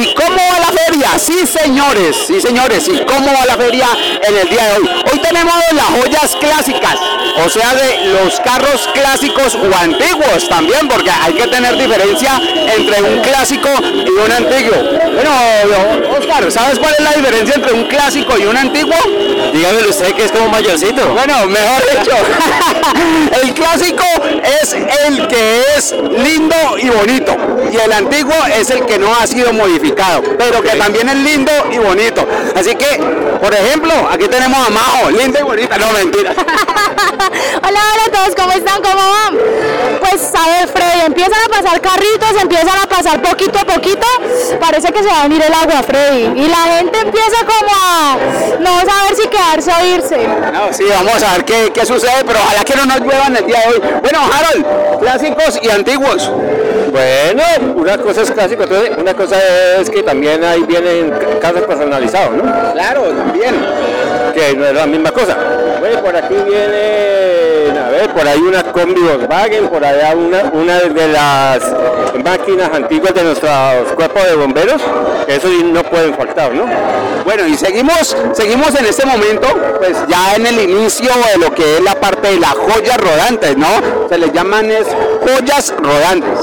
¿y cómo va la feria? Sí, señores, sí, señores, ¿y cómo va la feria en el día de hoy? Hoy tenemos las joyas clásicas, o sea, de los carros clásicos o antiguos también, porque hay que tener diferencia entre un clásico y un antiguo. Bueno, Oscar, ¿sabes cuál es la diferencia entre un clásico y un antiguo? Dígame usted que es como mayorcito. Bueno, mejor dicho, el clásico es el que es lindo y bonito, y el antiguo es el que no ha sido modificado, pero que también es lindo y bonito. Así que, por ejemplo, aquí tenemos a Majo, linda y bonita, no mentira. hola, hola a todos, ¿cómo están? ¿Cómo van? Pues a ver, Freddy, empiezan a pasar carritos, empiezan a pasar poquito a poquito, parece que se va a venir el agua, Freddy, y la gente empieza como a no saber si quedarse o irse. No, sí, vamos a ver qué, qué sucede, pero ojalá que no nos lluevan el día de hoy. Bueno, Harold, clásicos y antiguos. Bueno, una cosa es clásico, una cosa es que también ahí vienen casos personalizados, ¿no? Claro, también. Que no es la misma cosa. Bueno, por aquí viene, a ver, por ahí una combi Volkswagen, por allá una, una de las máquinas antiguas de nuestros cuerpos de bomberos, que eso no pueden faltar, ¿no? Bueno, y seguimos, seguimos en este momento, pues ya en el inicio de lo que es la parte de las joyas rodantes, ¿no? Se les llaman es joyas rodantes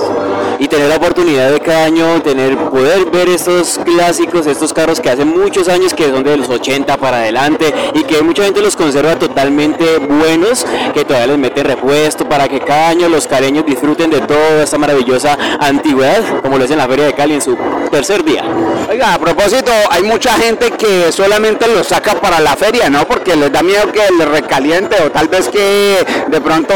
y tener la oportunidad de cada año tener poder ver estos clásicos, estos carros que hace muchos años que son de los 80 para adelante y que mucha gente los conserva totalmente buenos, que todavía les mete repuesto para que cada año los caleños disfruten de toda esta maravillosa antigüedad, como lo es en la Feria de Cali en su tercer día. Oiga, a propósito, hay mucha gente que solamente los saca para la feria, ¿no? Les da miedo que les recaliente o tal vez que de pronto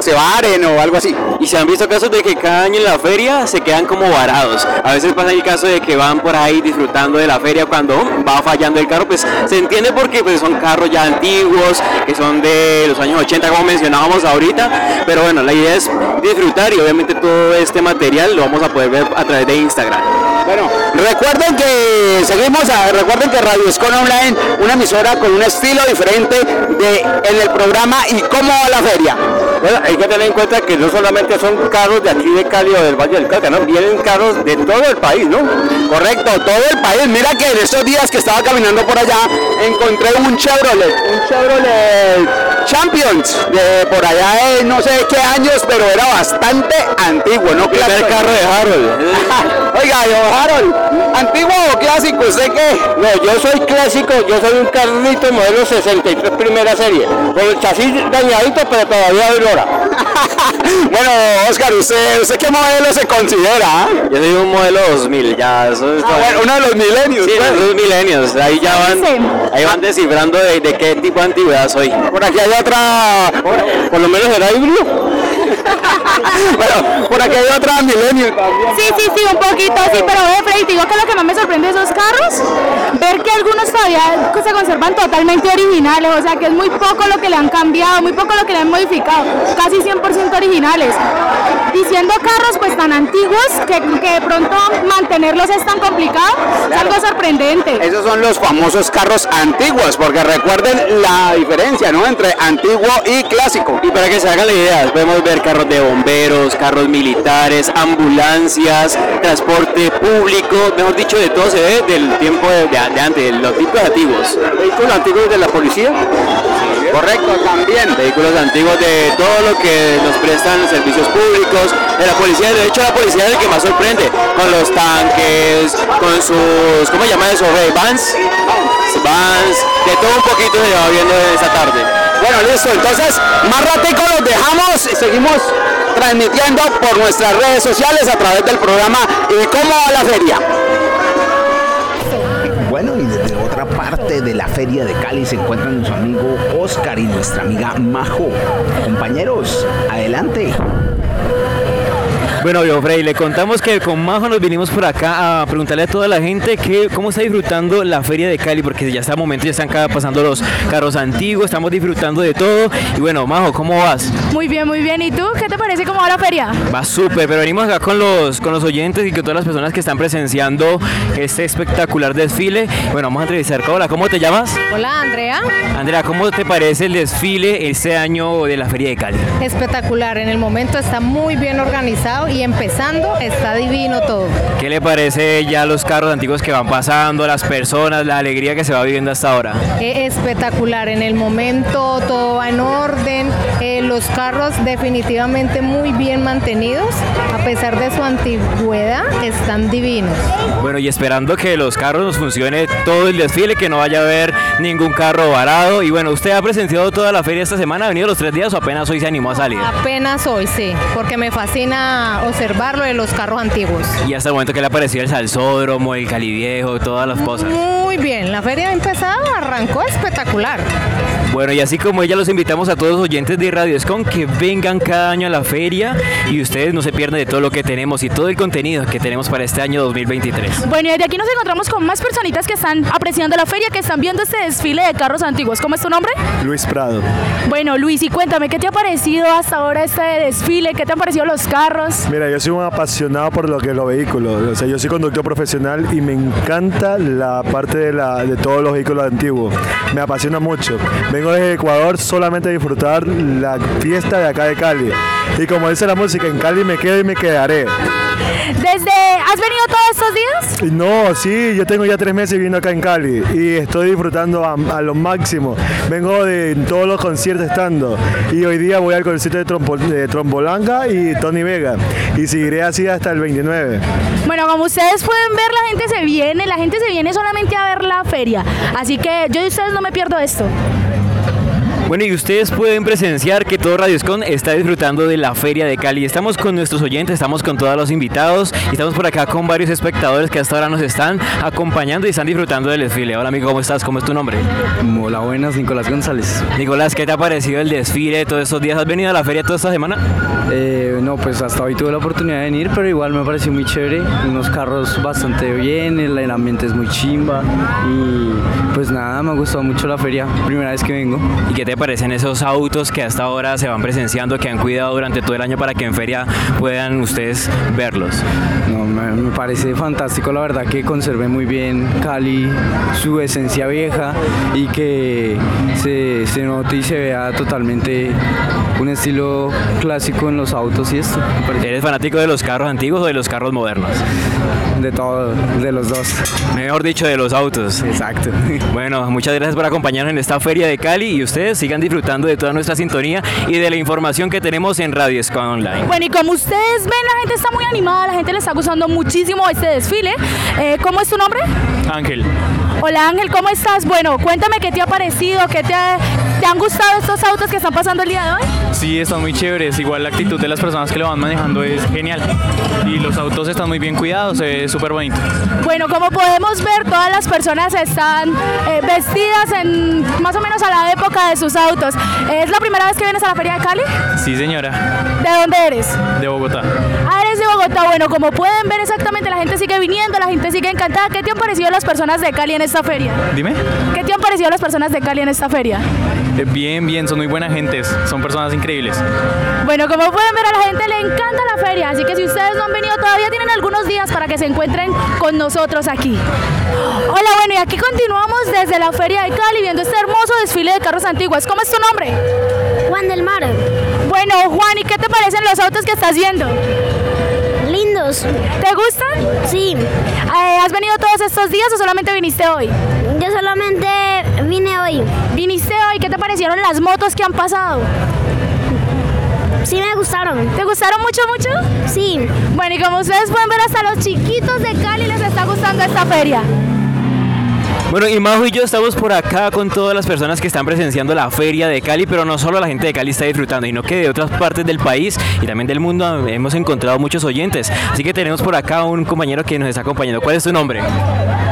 se varen o algo así. Y se han visto casos de que cada año la feria se quedan como varados. A veces pasa el caso de que van por ahí disfrutando de la feria cuando va fallando el carro, pues se entiende porque pues, son carros ya antiguos, que son de los años 80 como mencionábamos ahorita, pero bueno, la idea es disfrutar y obviamente todo este material lo vamos a poder ver a través de Instagram. Bueno, recuerden que seguimos, a, recuerden que Radio Escola Online, una emisora con un estilo diferente de en el programa y cómo va la feria. Bueno, hay que tener en cuenta que no solamente son carros de aquí de Cali o del Valle del Cauca, ¿no? Vienen carros de todo el país, ¿no? Correcto, todo el país. Mira que en estos días que estaba caminando por allá, encontré un Chevrolet, un Chevrolet Champions, de por allá de no sé qué años, pero era bastante antiguo, ¿no? El carro de Harold. Oiga, yo Harold, ¿antiguo o clásico? ¿Usted qué? No, yo soy clásico, yo soy un carrito modelo 63 primera serie, con el chasis dañadito, pero todavía de hora. bueno, Oscar, ¿usted, ¿usted qué modelo se considera? Ah? Yo soy un modelo 2000, ya, eso es ah, bueno, uno de los milenios. Sí, pues. los milenios, ahí ya van, ahí van descifrando de, de, qué tipo de antigüedad soy. Por aquí hay otra, por, por lo menos era híbrido. bueno, por aquí hay otra milenio también. Sí, sí, sí, un poquito, sí, pero ve, Freddy, digo que lo que más me sorprende de esos carros, ver que algunos todavía se conservan totalmente originales, o sea que es muy poco lo que le han cambiado, muy poco lo que le han modificado, casi 100% originales. Diciendo carros pues tan antiguos que, que, de pronto mantenerlos es tan complicado, es algo sorprendente. Esos son los famosos carros antiguos, porque recuerden la diferencia, ¿no? Entre antiguo y clásico. Y para que se hagan la idea, podemos ver carros de bomberos, carros militares, ambulancias, transporte público, mejor dicho, de todo se ve del tiempo de, de antes, los tipos antiguos. ¿Vehículos antiguos de la policía? Correcto, también. Vehículos antiguos de todo lo que nos prestan servicios públicos, de la policía, de hecho la policía es el que más sorprende, con los tanques, con sus, ¿cómo se llama eso? Vans, vans, de todo un poquito se va viendo esta tarde. Bueno, listo, entonces más ratico los dejamos y seguimos transmitiendo por nuestras redes sociales a través del programa ¿Y cómo va la feria? Bueno, y desde otra parte de la feria de Cali se encuentran nuestro amigo Oscar y nuestra amiga Majo. Compañeros, adelante. Bueno, yo, Frey, le contamos que con Majo nos vinimos por acá a preguntarle a toda la gente que cómo está disfrutando la feria de Cali, porque ya está momento, ya están pasando los carros antiguos, estamos disfrutando de todo. Y bueno, Majo, ¿cómo vas? Muy bien, muy bien. ¿Y tú? ¿Qué te parece cómo va la feria? Va súper, pero venimos acá con los, con los oyentes y con todas las personas que están presenciando este espectacular desfile. Bueno, vamos a entrevistar. Hola, ¿cómo te llamas? Hola, Andrea. Andrea, ¿cómo te parece el desfile este año de la feria de Cali? Espectacular, en el momento está muy bien organizado nuevo y empezando, está divino todo. ¿Qué le parece ya los carros antiguos que van pasando, las personas, la alegría que se va viviendo hasta ahora? Eh, espectacular, en el momento todo va en orden, eh, los carros definitivamente muy bien mantenidos, a pesar de su antigüedad, están divinos. Bueno, y esperando que los carros nos funcione todo el desfile, que no vaya a haber ningún carro varado. Y bueno, ¿usted ha presenciado toda la feria esta semana? ¿Ha venido los tres días o apenas hoy se animó a salir? Apenas hoy, sí, porque me fascina observar lo de los carros antiguos. Y hasta el momento que le ha parecido el salsódromo, el caliviejo, todas las cosas. Muy bien, la feria ha empezado, arrancó espectacular. Bueno, y así como ella, los invitamos a todos los oyentes de Radio Escon que vengan cada año a la feria y ustedes no se pierdan de todo lo que tenemos y todo el contenido que tenemos para este año 2023. Bueno, y desde aquí nos encontramos con más personitas que están apreciando la feria, que están viendo este desfile de carros antiguos. ¿Cómo es tu nombre? Luis Prado. Bueno, Luis, y cuéntame, ¿qué te ha parecido hasta ahora este desfile? ¿Qué te han parecido los carros? Mira, yo soy un apasionado por lo que es los vehículos. O sea, yo soy conductor profesional y me encanta la parte de, la, de todos los vehículos antiguos. Me apasiona mucho. Vengo desde Ecuador solamente disfrutar la fiesta de acá de Cali. Y como dice la música, en Cali me quedo y me quedaré. Desde, ¿Has venido todos estos días? No, sí, yo tengo ya tres meses viviendo acá en Cali y estoy disfrutando a, a lo máximo. Vengo de todos los conciertos estando y hoy día voy al concierto de, Trompo, de Trombolanga y Tony Vega y seguiré así hasta el 29. Bueno, como ustedes pueden ver, la gente se viene, la gente se viene solamente a ver la feria. Así que yo y ustedes no me pierdo esto. Bueno, y ustedes pueden presenciar que todo Radio Escon está disfrutando de la Feria de Cali. Estamos con nuestros oyentes, estamos con todos los invitados y estamos por acá con varios espectadores que hasta ahora nos están acompañando y están disfrutando del desfile. Hola amigo, ¿cómo estás? ¿Cómo es tu nombre? Hola, buenas, Nicolás González. Nicolás, ¿qué te ha parecido el desfile todos estos días? ¿Has venido a la feria toda esta semana? Eh, no, pues hasta hoy tuve la oportunidad de venir, pero igual me pareció muy chévere. Unos carros bastante bien, el, ambiente es muy chimba y pues nada, me ha gustado mucho la feria, primera vez que vengo. ¿Y qué te parecen esos autos que hasta ahora se van presenciando, que han cuidado durante todo el año para que en feria puedan ustedes verlos? No, me, me parece fantástico, la verdad que conservé muy bien Cali, su esencia vieja y que se, se note y se vea totalmente un estilo clásico en los autos esto. ¿Eres fanático de los carros antiguos o de los carros modernos? De todo, de los dos. Mejor dicho, de los autos. Exacto. Bueno, muchas gracias por acompañarnos en esta feria de Cali y ustedes sigan disfrutando de toda nuestra sintonía y de la información que tenemos en Radio Escon Online. Bueno, y como ustedes ven, la gente está muy animada, la gente le está gustando muchísimo este desfile. Eh, ¿Cómo es tu nombre? Ángel. Hola Ángel, ¿cómo estás? Bueno, cuéntame qué te ha parecido, qué te, ha- te han gustado estos autos que están pasando el día de hoy. Sí, están muy chéveres. Igual la actitud de las personas que lo van manejando es genial. Y los autos están muy bien cuidados, ve súper bonito. Bueno, como podemos ver, todas las personas están eh, vestidas en más o menos a la época de sus autos. ¿Es la primera vez que vienes a la Feria de Cali? Sí, señora, ¿De dónde eres? de Bogotá. Ah, eres de Bogotá. Bueno, como pueden ver exactamente, la gente sigue viniendo, la gente sigue encantada. ¿Qué te han parecido las personas de Cali en esta feria? Dime. ¿Qué te han parecido las personas de Cali en esta feria? Bien, bien, son muy buenas gentes, son personas increíbles. Bueno, como pueden ver, a la gente le encanta la feria, así que si ustedes no han venido todavía, tienen algunos días para que se encuentren con nosotros aquí. Hola, bueno, y aquí continuamos desde la feria de Cali viendo este hermoso desfile de carros antiguos. ¿Cómo es tu nombre? Juan del Mar. Bueno, Juan, ¿y qué te parecen los autos que estás viendo? Lindos. ¿Te gustan? Sí. Eh, ¿Has venido todos estos días o solamente viniste hoy? Yo solamente vine hoy. ¿Viniste hoy? ¿Qué te parecieron las motos que han pasado? Sí me gustaron. ¿Te gustaron mucho, mucho? Sí. Bueno, y como ustedes pueden ver, hasta los chiquitos de Cali les está gustando esta feria. Bueno, y Majo y yo estamos por acá con todas las personas que están presenciando la feria de Cali, pero no solo la gente de Cali está disfrutando, sino que de otras partes del país y también del mundo hemos encontrado muchos oyentes. Así que tenemos por acá un compañero que nos está acompañando. ¿Cuál es tu nombre?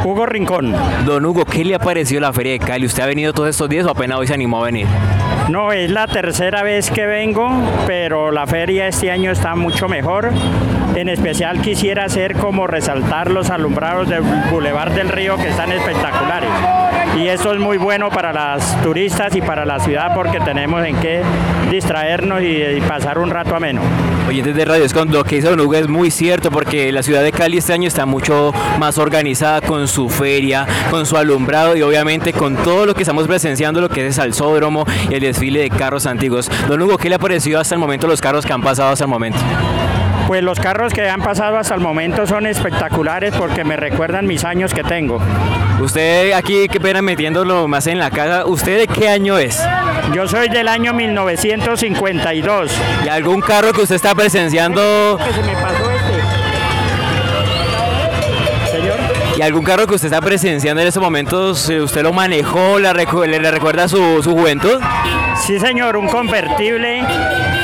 Hugo Rincón. Don Hugo, ¿qué le ha parecido la feria de Cali? ¿Usted ha venido todos estos días o apenas hoy se animó a venir? No, es la tercera vez que vengo, pero la feria este año está mucho mejor. En especial quisiera hacer como resaltar los alumbrados del Boulevard del Río que están espectaculares. Y eso es muy bueno para las turistas y para la ciudad porque tenemos en qué distraernos y, pasar un rato ameno. Oyentes de Radio Escon, lo que dice Don Hugo es muy cierto porque la ciudad de Cali este año está mucho más organizada con su feria, con su alumbrado y obviamente con todo lo que estamos presenciando, lo que es el salsódromo y el desfile de carros antiguos. Don Hugo, ¿qué le ha parecido hasta el momento los carros que han pasado hasta el momento? Pues los carros que han pasado hasta el momento son espectaculares porque me recuerdan mis años que tengo. Usted aquí, qué pena metiéndolo más en la casa, ¿usted de qué año es? Yo soy del año 1952. ¿Y algún carro que usted está presenciando? Que se me pasó este. Señor. ¿Y algún carro que usted está presenciando en estos momentos, eh, usted lo manejó, le, recu- le- le recuerda su, su juventud? Sí, señor, un convertible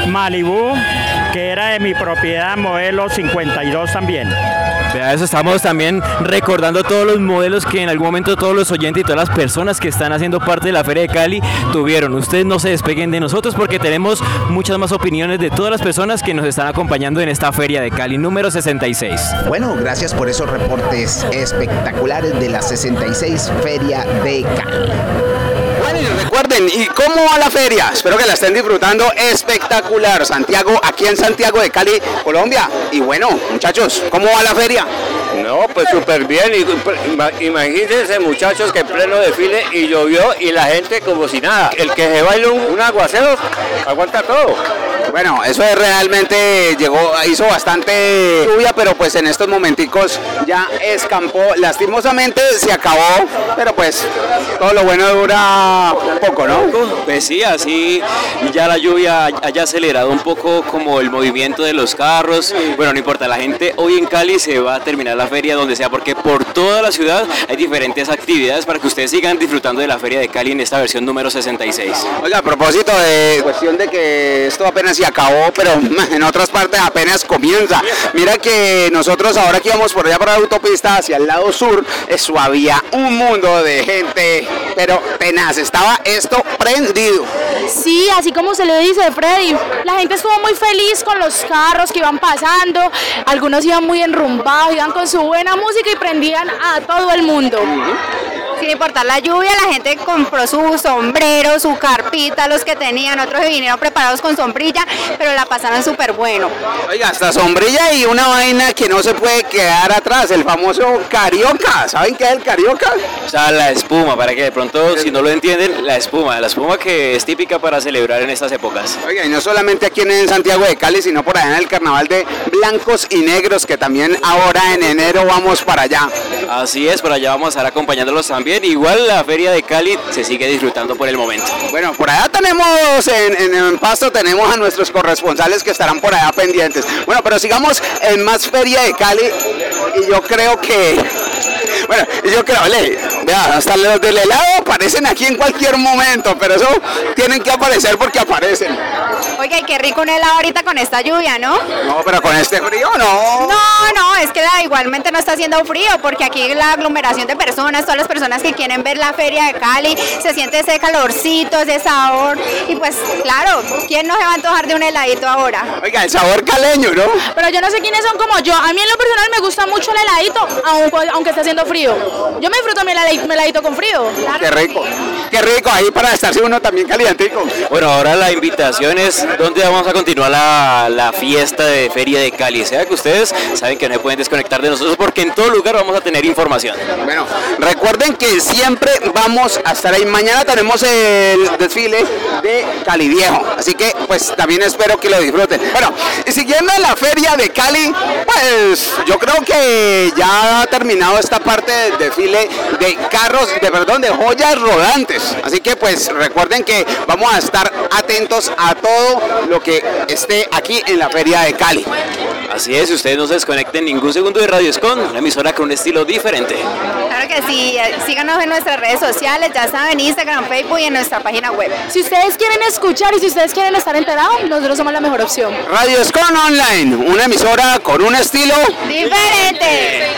Malibu que era de mi propiedad modelo 52 también. Vea, eso estamos también recordando todos los modelos que en algún momento todos los oyentes y todas las personas que están haciendo parte de la Feria de Cali tuvieron. Ustedes no se despeguen de nosotros porque tenemos muchas más opiniones de todas las personas que nos están acompañando en esta Feria de Cali número 66. Bueno, gracias por esos reportes espectaculares de la 66 Feria de Cali. Recuerden, ¿y cómo va la feria? Espero que la estén disfrutando espectacular. Santiago, aquí en Santiago de Cali, Colombia. Y bueno, muchachos, ¿cómo va la feria? No, pues súper bien. Pues, ima- Imagínense muchachos que en pleno desfile y llovió y la gente como si nada. El que se baila un, un aguacero aguanta todo. Bueno, eso es realmente llegó, hizo bastante lluvia, pero pues en estos momenticos ya escampó. Lastimosamente se acabó, pero pues todo lo bueno dura poco, ¿no? Pues sí, así ya la lluvia haya acelerado un poco como el movimiento de los carros. Bueno, no importa, la gente hoy en Cali se va a terminar la feria donde sea, porque por toda la ciudad hay diferentes actividades para que ustedes sigan disfrutando de la feria de Cali en esta versión número 66. Oiga, a propósito de cuestión de que esto apenas se acabó, pero en otras partes apenas comienza. Mira que nosotros ahora que íbamos por allá por la autopista hacia el lado sur, eso había un mundo de gente, pero tenaz, estaba esto prendido. Sí, así como se le dice Freddy, la gente estuvo muy feliz con los carros que iban pasando, algunos iban muy enrumbados, iban con su buena música y prendían a todo el mundo. Sin importar la lluvia, la gente compró su sombrero, su carpita, los que tenían, otros vinieron preparados con sombrilla, pero la pasaron súper bueno. Oiga, hasta sombrilla y una vaina que no se puede quedar atrás, el famoso carioca. ¿Saben qué es el carioca? O sea, la espuma, para que de pronto, si no lo entienden, la espuma, la espuma que es típica para celebrar en estas épocas. Oiga, y no solamente aquí en Santiago de Cali, sino por allá en el carnaval de blancos y negros, que también ahora en enero vamos para allá. Así es, por allá vamos a estar acompañándolos también. Igual la feria de Cali se sigue disfrutando por el momento. Bueno, por allá tenemos, en, en, en Pasto tenemos a nuestros corresponsales que estarán por allá pendientes. Bueno, pero sigamos en más feria de Cali y yo creo que... Bueno, yo creo, le, vea, hasta los del helado aparecen aquí en cualquier momento, pero eso tienen que aparecer porque aparecen. Oiga, y qué rico un helado ahorita con esta lluvia, ¿no? No, pero con este frío no. No, no, es que da, igualmente no está haciendo frío, porque aquí la aglomeración de personas, todas las personas que quieren ver la feria de Cali, se siente ese calorcito, ese sabor, y pues claro, ¿quién no se va a antojar de un heladito ahora? Oiga, el sabor caleño, ¿no? Pero yo no sé quiénes son como yo. A mí en lo personal me gusta mucho el heladito, aun- aunque esté haciendo frío. Yo me disfruto mi heladi- mi heladito con frío. Qué rico, qué rico, ahí para estarse uno también calientico. Bueno, ahora la invitación es dónde vamos a continuar la, la fiesta de Feria de Cali. O sea que ustedes saben que no se pueden desconectar de nosotros porque en todo lugar vamos a tener información. Bueno, recuerden que siempre vamos a estar ahí. Mañana tenemos el desfile de Cali Viejo, así que pues también espero que lo disfruten. Bueno, y siguiendo la feria de Cali, pues yo creo que ya ha terminado esta parte del desfile de carros, de perdón, de joyas rodantes. Así que pues recuerden que vamos a estar atentos a todo lo que esté aquí en la feria de Cali. Así es, ustedes no se desconecten ningún segundo de Radio Escon, una emisora con un estilo diferente. Claro que sí, eh, síganos en nuestras redes sociales, ya saben, Instagram, Facebook y en nuestra página web. Si ustedes quieren escuchar y si ustedes quieren estar enterados, nosotros somos la mejor opción. Radio Escon Online, una emisora con un estilo Diferente.